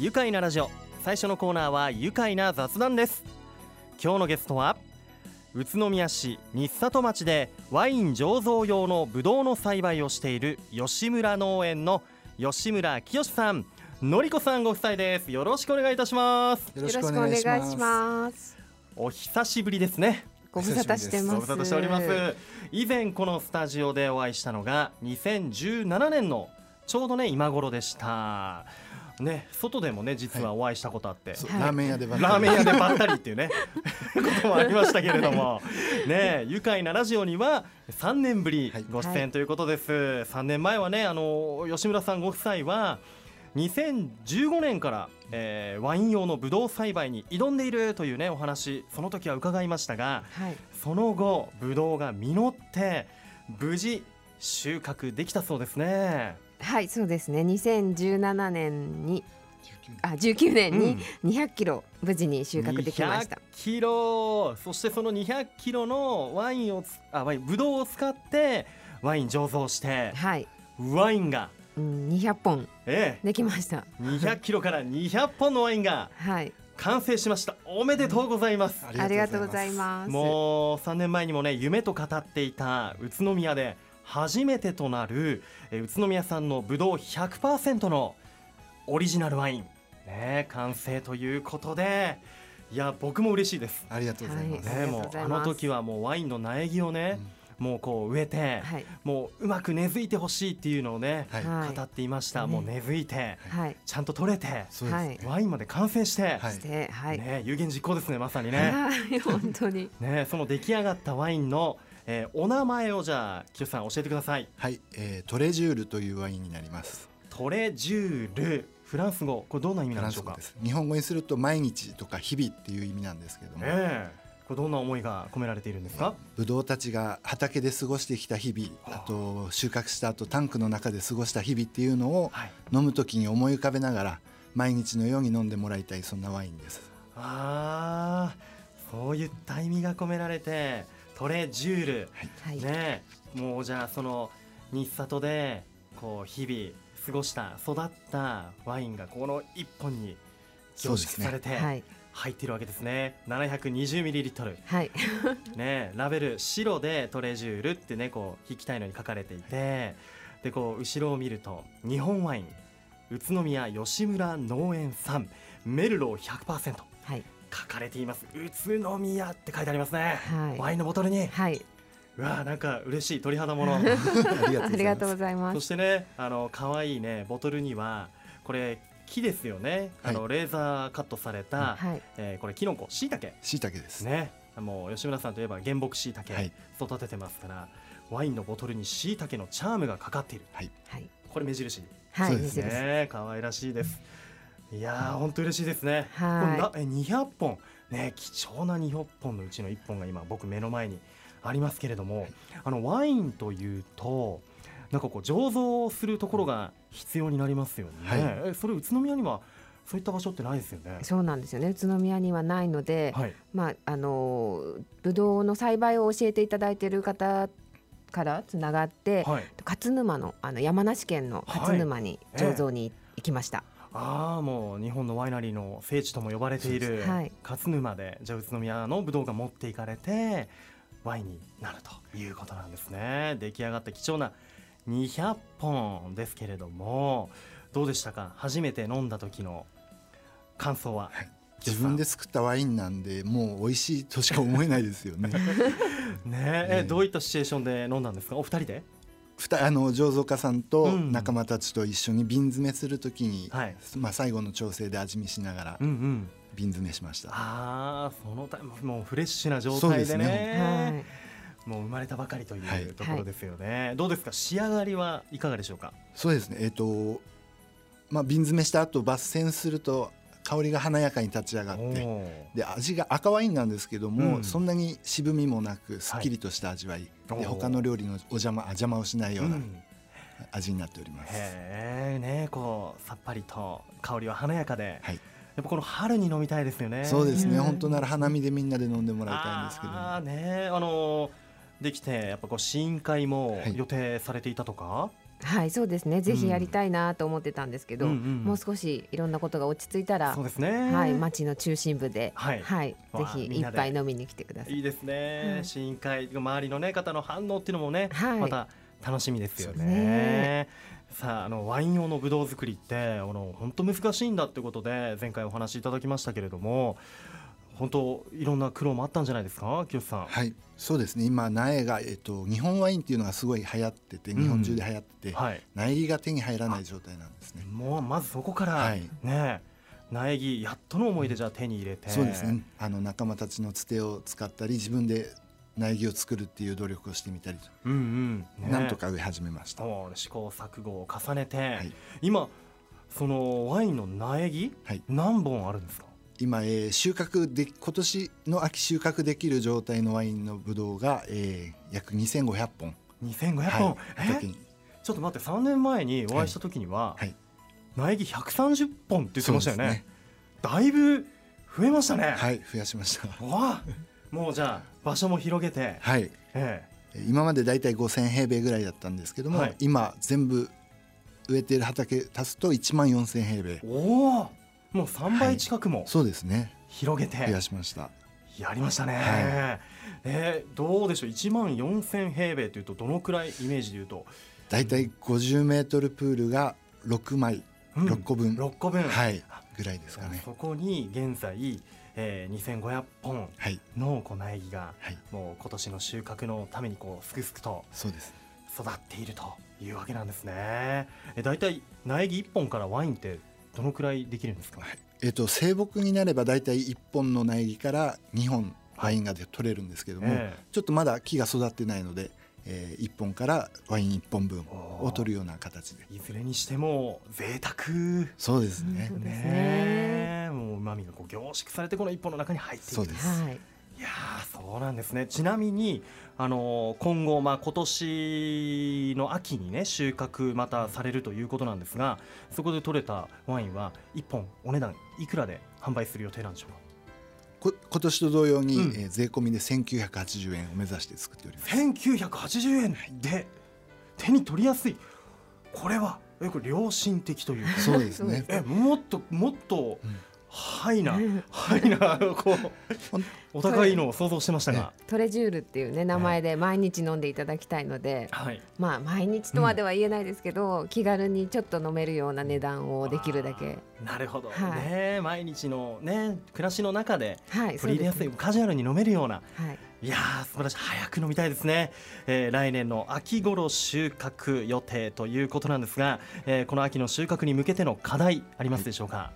愉快なラジオ。最初のコーナーは愉快な雑談です。今日のゲストは宇都宮市日里町でワイン醸造用のブドウの栽培をしている吉村農園の吉村清さん。のりこさんご夫妻です。よろしくお願いいたします。よろしくお願いします。お久しぶりですね。ご無沙汰してます。ご無沙汰しております。以前このスタジオでお会いしたのが2017年のちょうどね今頃でした。ね、外でもね実はお会いしたことあって、はい。ラーメン屋でばっかり。ラーメン屋でばったりっていうね こともありましたけれども。ね愉快なラジオには3年ぶりはい。ご出演ということです、3年前はねあの吉村さんご夫妻は2015年から、えーワイン用のブドウ栽培に挑んでいるというねお話その時は伺いましたがはい。その後ブドウが実って無事収穫できたそうですね。はいそうですね。2017年にあ19年に200キロ無事に収穫できました。200キロ。そしてその200キロのワインをつあワインブドウを使ってワイン醸造してはい、ワインが。うん、200本。えできました。え200キロから200本のワインが。はい。完成しました。おめでとうございます、ありがとうございます。もう3年前にもね夢と語っていた宇都宮で初めてとなるえー宇都宮産のブドウ100%のオリジナルワイン。ね完成ということで。いや僕も嬉しいです。ありがとうございます、ねもうあの時はもうワインの苗木をね、もうこう植えて、はい。もううまく根付いてほしいっていうのをね、はい、はい語っていました、ねもう根付いてはい。ちゃんと取れてワインまで完成して、ね、有言実行ですねまさにね。はい。本当に。ねその出来上がったワインの、えーお名前をじゃあ清さん教えてください。はい、えートレジュールというワインになります。トレジュールフランス語。これどんな意味フなんでしょうか？日本語にすると毎日とか日々っていう意味なんですけども、ええ。これどんな思いが込められているんですか？ブドウたちが畑で過ごしてきた日々あと収穫した後タンクの中で過ごした日々っていうのをはい。飲む時に思い浮かべながら毎日のように飲んでもらいたいそんなワインです。あーそういった意味が込められてトレジュール。はい、ね。もうじゃあその日里でこう日々過ごした育ったワインがこの一本に凝縮されてはい。入っているわけですね。720ml はい。ね。ラベル白でトレジュールってねこう引きたいのに書かれていてでこう後ろを見ると日本ワイン宇都宮吉村農園産メルロー100%はい書かれています。宇都宮って書いてありますね、はい。ワインのボトルに。はい。うわーなんか嬉しい。鳥肌もの。ありがとうございます。ありがとうございまそすしてねあの可愛いねボトルにはこれ木ですよね。あの、はレーザーカットされた、はい。えーこれキノコ。しいたけ椎茸です、ね。もう吉村さんといえば原木しいたけはい。育ててますから、ワインのボトルにしいたけのチャームがかかっている。はい。はい。これ目印。はい。そうです水ですね可愛らしいですいやー本当嬉しいですね。はこれなえ200本ね貴重な200本のうちの1本が今僕目の前にありますけれどもあのワインというとなんかこう醸造するところが必要になりますよね、はい。えそれ宇都宮にはそういった場所ってないですよね。いそうなんですよね。宇都宮にはないので、はい。まああのブドウの栽培を教えていただいている方からつながって、はい。勝沼のあの山梨県の勝沼にはい。醸造に行きました。ああもう日本のワイナリーの聖地とも呼ばれている勝沼でじゃあ宇都宮のブドウが持っていかれてワインになるということなんですね。出来上がった貴重な200本ですけれどもどうでしたか？初めて飲んだ時の感想は、自分で作ったワインなんでもう美味しいとしか思えないですよね。ね。えねどういったシチュエーションで飲んだんですか？お二人で？あの醸造家さんとうん。仲間たちと一緒に瓶詰めするときに、はい。まあ、最後の調整で味見しながらうんうん。瓶詰めしました、ああそのタイムもうフレッシュな状態でそうですね。ねもう生まれたばかりといはい。うところですよね、どうですか？仕上がりはいかがでしょうか？そうですね。えっ、とまあ瓶詰めした後抜栓すると香りが華やかに立ち上がってで味が赤ワインなんですけども、うん。そんなに渋みもなくすっきりとした味わい、で他の料理のお邪魔邪魔をしないよううなん。味になっております、へえねこうさっぱりと香りは華やかで、はい。やっぱこの春に飲みたいですよね。そうですね、うん本当なら花見でみんなで飲んでもらいたいんですけどああねあのーできてやっぱこう試飲会もはい。予定されていたとか、はいそうですね。ぜひやりたいなと思ってたんですけど、うんうんもう少しいろんなことが落ち着いたらそうですね。はい町の中心部ではい。はい、ぜひ一杯飲みに来てください。いいですね、はい試飲会周りのね方の反応っていうのもね、はい。また楽しみですよね。ね。さああのワイン用のブドウ作りってあの本当難しいんだってことで前回お話しいただきましたけれども本当いろんな苦労もあったんじゃないですか？清さん。はい。そうですね。今苗が、えっと、日本ワインっていうのがすごい流行っててうん。日本中で流行ってて、はい。苗木が手に入らない状態なんですね。もうまずそこから、はい。ね苗木やっとの思いでじゃあ手に入れて、そうですね。あの仲間たちのつてを使ったり自分で苗木を作るっていう努力をしてみたりと、うんうん、ね。なんとか植え始めました、試行錯誤を重ねて、い。今そのワインの苗木、はい。何本あるんですか？今、えー収穫で今年の秋収穫できる状態のワインのブドウが、えー約2500本、2500本、はい、ちょっと待って3年前にお会いした時には、はい。苗木130本って言ってましたよね。そうですだいぶ増えましたね、はい増やしました。わあ。もうじゃあ場所も広げて、はい。え今までだいたい5000平米ぐらいだったんですけども、はい。今全部植えてる畑足すと1万4000平米。えおおもう3倍近くもそうですね。広げて増やしました。やりましたね、はえーどうでしょう？1万4000平米というとどのくらいイメージでいうと、だいたい50メートルプールが6枚、うん。6個分。6個分、はい。ぐらいですかね。そこに現在、えー、2500本はい。のこう苗木がはい。もう今年の収穫のためにこうすくすくとそうです。育っているというわけなんですね。え大体苗木1本からワインってどのくらいできるんですか？はい。えっ、と生木になればだいたい1本の苗木から2本ワインがで取れるんですけども、えちょっとまだ木が育ってないので、え1本からワイン1本分を取るような形で。えいずれにしても贅沢。そうですね。ねもう旨味がこう凝縮されてこの1本の中に入っている。そうです。はいいやーそうなんですね。ちなみに、あのー今後、まあ、今年の秋にね収穫またされるということなんですがそこで取れたワインは1本お値段いくらで販売する予定なんでしょうか？こ今年と同様に、うん。えー税込みで1980円を目指して作っております。1980円で？手に取りやすい。これはえこれ良心的というか。そうですね。えもっともっと、うんハイなうん。ハイなこうお高いのを想像してましたが、トレジュールっていうね名前で毎日飲んでいただきたいので、はい。まあ毎日とはでは言えないですけど、気軽にちょっと飲めるような値段をできるだけ。なるほど、はい。ね毎日のね暮らしの中ではい取り入れやすい、カジュアルに飲めるような。はい。いやー素晴らしい。早く飲みたいですね、えー来年の秋頃収穫予定ということなんですが、えーこの秋の収穫に向けての課題ありますでしょうか、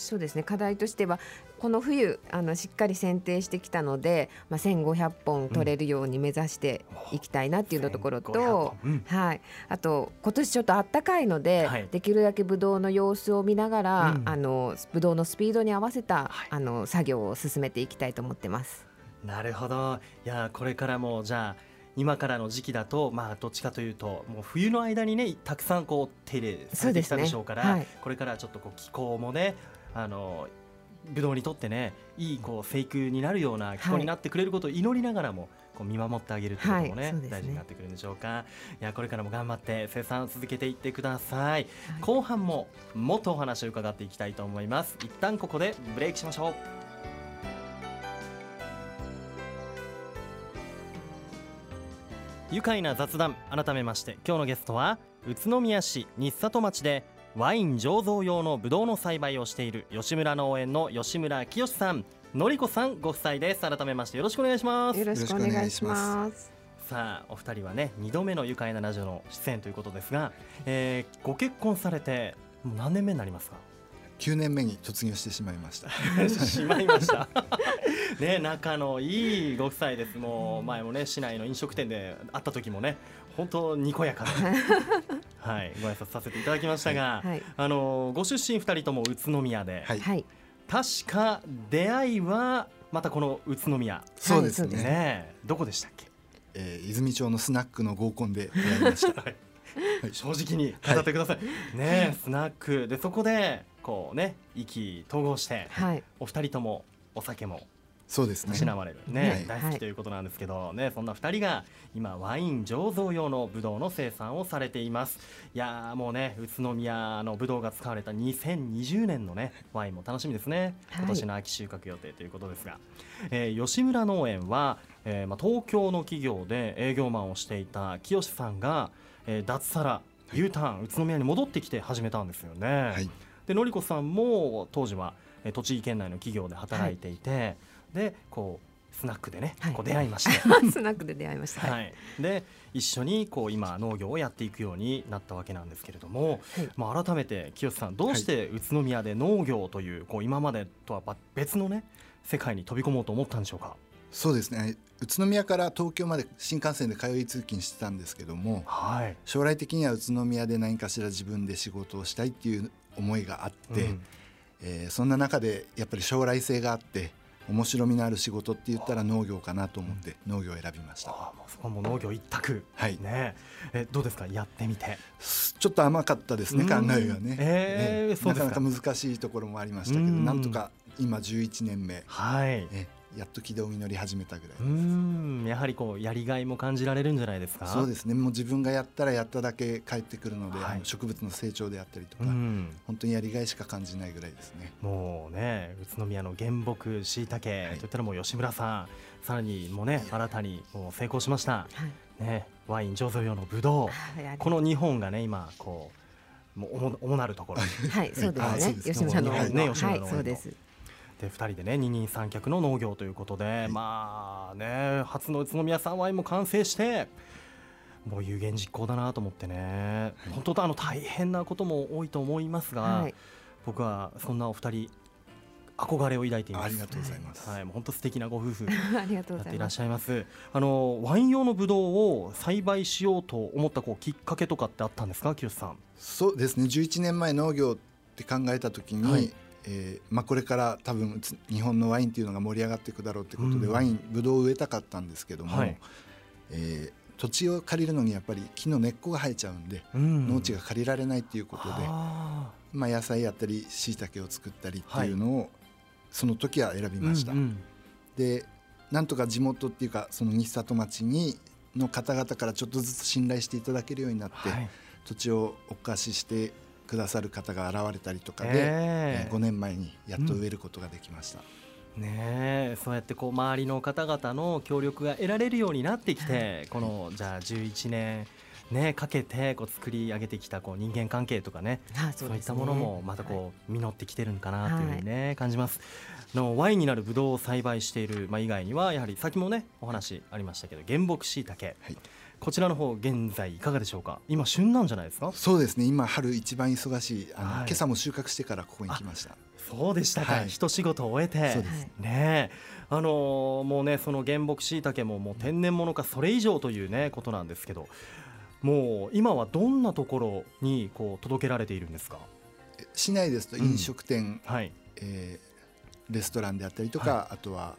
そうですね。課題としてはこの冬あのしっかり剪定してきたので、まあ、1500本取れるように目指していきたいなっていうところと、1500本うん。はい、あと今年ちょっと暖かいので、はい。できるだけブドウの様子を見ながら、うん。あのブドウのスピードに合わせた、はい。あの作業を進めていきたいと思ってます。なるほど。いやーこれからもじゃあ今からの時期だとまあどっちかというともう冬の間にねたくさんこう手入れされてきたでしょうからね。はい。これからちょっとこう気候もねあのブドウにとってねいいこう生育になるような気候になってくれることを祈りながらもこう見守ってあげるってこともね,、はいね。大事になってくるんでしょうか。いやこれからも頑張って生産を続けていってください、後半ももっとお話を伺っていきたいと思います。一旦ここでブレイクしましょう。愉快な雑談改めまして今日のゲストは宇都宮市日里町でワイン醸造用のブドウの栽培をしている吉村農園の吉村清さんのりこさんご夫妻です。改めましてよろしくお願いします。よろしくお願いします。さあお二人はね2度目の愉快なラジオの出演ということですが、えーご結婚されてもう何年目になりますか？9年目に突入してしまいました。しまいましたね仲のいいご夫妻です。もう前もね市内の飲食店で会った時もね本当にこやかな。はいご挨拶させていただきましたが、はいあのご出身2人とも宇都宮で、はい、はい、確か出会いはまたこの宇都宮。そうですね。はいそうですね。どこでしたっけ？えー泉町のスナックの合コンで。出会いました。はい。正直に語ってください、ねスナック。でそこでこうね意気投合してはい、お二人ともお酒もそうですね。たしなまれるね、はい。大好きということなんですけど、ねそんな2人が今ワイン醸造用のブドウの生産をされています。いやーもうね宇都宮のブドウが使われた2020年のねワインも楽しみですね。はい。今年の秋収穫予定ということですが、えー吉村農園は、えーまあ、東京の企業で営業マンをしていた清さんが、えー脱サラ U ターン宇都宮に戻ってきて始めたんですよね。はい。でのりこさんも当時はえー栃木県内の企業で働いていて、でこうスナックでね、はい。こう出会いまして、スナックで出会いました。ははい。い、で一緒にこう今農業をやっていくようになったわけなんですけれども、はい。まあ、改めて清さんどうして宇都宮で農業というこう今までとはば別のね世界に飛び込もうと思ったんでしょうか？そうですね。宇都宮から東京まで新幹線で通い通勤してたんですけどもはい、将来的には宇都宮で何かしら自分で仕事をしたいっていう思いがあって、うん。えーそんな中でやっぱり将来性があって面白みのある仕事って言ったら農業かなと思って農業を選びました、ああもうそこはもう農業一択、はい。ね。えどうですか？やってみて。ちょっと甘かったですねうん。考えがね、えーそうですか。なかなか難しいところもありましたけどうん。なんとか今11年目、はい。えやっと軌道に乗り始めたぐらい、うーん。やはりこうやりがいも感じられるんじゃないですか？そうですね。もう自分がやったらやっただけ返ってくるので、はい。植物の成長であったりとか、うん。本当にやりがいしか感じないぐらいですね。もうね宇都宮の原木しいたけはい。といったらもう吉村さんさらにもうね新たにもう成功しました。はい。ねワイン醸造用のブドウ。はいこの2本がね今こうもう主主なるところはい、そうですね。あそうで。す。吉村のはい。ね吉村のはい、そうです。で2人でね二人三脚の農業ということで、まあね初の宇都宮産ワインも完成してもう有言実行だなと思ってね、本当とあの大変なことも多いと思いますが、はい、僕はそんなお二人憧れを抱いています。ありがとうございます、はい、もう本当素敵なご夫婦 ありがとうございます。やっていらっし。ゃいます。あのワイン用のブドウを栽培しようと思ったこうきっかけとかってあったんですか、清さん。そうですね。11年前農業って考えた時に、はいえーまあ、これから多分つ日本のワインっていうのが盛り上がっていくだろうってことで、うん。ワインブドウを植えたかったんですけども、はい。えー土地を借りるのにやっぱり木の根っこが生えちゃうんで、うん。農地が借りられないっていうことで、あまあ、野菜やったりしいたけを作ったりっていうのを、その時は選びました。ーうんうん。でなんとか地元っていうかその西里町にの方々からちょっとずつ信頼していただけるようになって、はい。土地をお貸ししてくださる方が現れたりとかで、ええ。えー5年前にやっと植えることができました、ねえ。そうやってこう周りの方々の協力が得られるようになってきて、このじゃあ11年ねかけてこう作り上げてきたこう人間関係とかねはい、そういったものもまたこう実ってきてるのかなというふうにね感じます。あのワインになるブドウを栽培しているまあ以外にはやはり先もねお話ありましたけど原木しいたけはいこちらの方現在いかがでしょうか？今旬なんじゃないですか？そうですね。今春一番忙しい。あの、はい。今朝も収穫してからここに来ました。そうでしたか、はい。一仕事終えて。そうです。ねえ。あのーもうねその原木しいたけももう天然物かそれ以上というねことなんですけど。もう今はどんなところにこう届けられているんですか？え市内ですと飲食店、はい。えーレストランであったりとか、あとは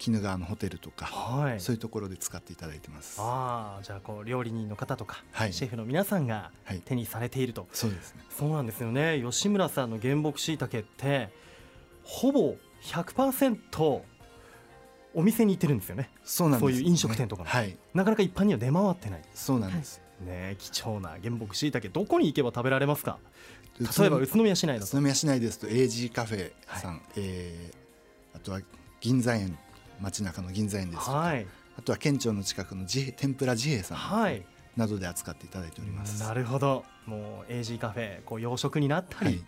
鬼怒川のホテルとか、はい。そういうところで使っていただいてます。ああじゃあこう料理人の方とか、はい。シェフの皆さんがはい。手にされていると、そうですね。そうなんですよね。吉村さんの原木しいたけってほぼ100%お店に行ってるんですよね。そうなんです、そういう飲食店とかのはい。なかなか一般には出回ってない。そうなんです、ね貴重な原木しいたけどこに行けば食べられますか？例えば宇都宮市内だと。宇都宮市内ですと AG カフェさん、えーあとは銀座園街中の銀座園ですとか、はい。あとは県庁の近くの天ぷら自閉さんはい。などで扱っていただいております。なるほど。もう AG カフェこう洋食になったり、はい、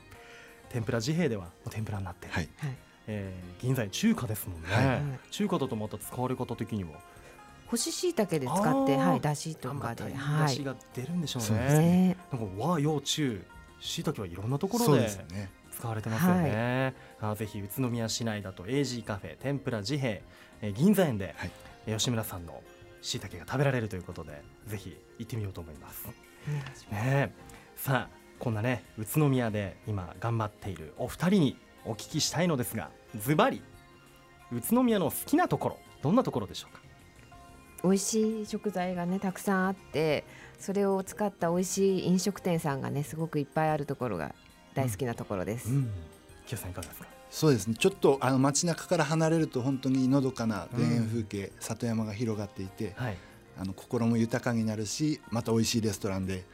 天ぷら自閉ではもう天ぷらになってる、はい、はい、えー銀座に中華ですもんね、はい。中華だとまた使われ方的には干し椎茸で使って、はい、だしとかで、はい。出汁が出るんでしょうそうね。ですね、なんか和洋中しいたけはいろんなところそうでですね。使われてますよね。あぜひ宇都宮市内だと AG カフェ天ぷら自閉、えー銀座園で、はい。えー吉村さんのしいたけが食べられるということでぜひ行ってみようと思います。ますねえ。さあこんなね宇都宮で今頑張っているお二人にお聞きしたいのですがズバリ宇都宮の好きなところどんなところでしょうか？美味しい食材がねたくさんあってそれを使った美味しい飲食店さんがねすごくいっぱいあるところが大好きなところです、うん。清さんいかがですか？そうですね。ちょっとあの街中から離れると本当にのどかな田園風景、里山が広がっていて、はい。あの心も豊かになるしまた美味しいレストランで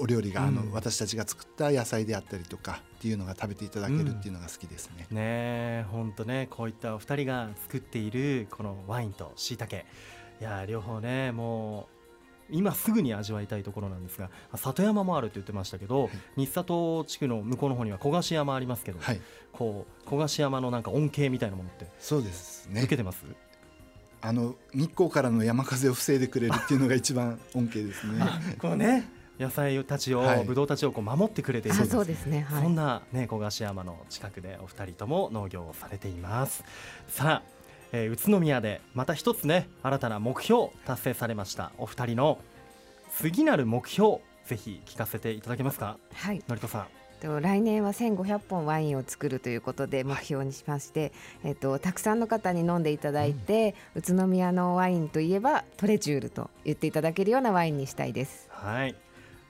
お料理が、あのうん私たちが作った野菜であったりとかっていうのが食べていただけるっていうのが好きですね。ねえ本当ねこういったお二人が作っているこのワインと椎茸。いや両方ねもう今すぐに味わいたいところなんですがあ里山もあるって言ってましたけど、日里地区の向こうの方には小菓子山ありますけど、はい、こう小菓子山のなんか恩恵みたいなものってそうですね。受けてます、あの日光からの山風を防いでくれるっていうのが一番恩恵ですね。こうね野菜たちを、はい。ブドウたちをこう守ってくれている。あそうですね。はい。そんなね小菓子山の近くでお二人とも農業をされています。さあ、えー宇都宮でまた一つね新たな目標達成されました。お二人の次なる目標ぜひ聞かせていただけますか？はい。のりとさん。と来年は1500本ワインを作るということで目標にしまして、えっと、たくさんの方に飲んでいただいて、宇都宮のワインといえばトレジュールと言っていただけるようなワインにしたいです。はい。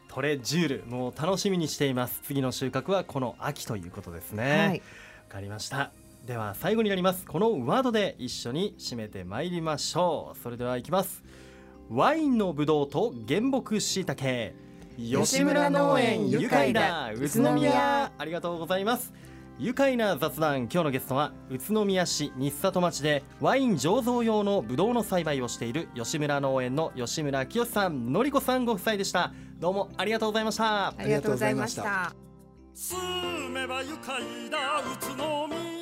トレジュールもう楽しみにしています。次の収穫はこの秋ということですね。はい、わかりましたでは最後になります。このワードで一緒に締めてまいりましょう。それではいきます。ワインのブドウと原木しいたけ。吉村農園愉快だ宇都宮ありがとうございます愉快な雑談今日のゲストは宇都宮市日里町でワイン醸造用のブドウの栽培をしている吉村農園の吉村清さんのりこさんご夫妻でした。どうもありがとうございました。ありがとうございました。住めば愉快だ宇都宮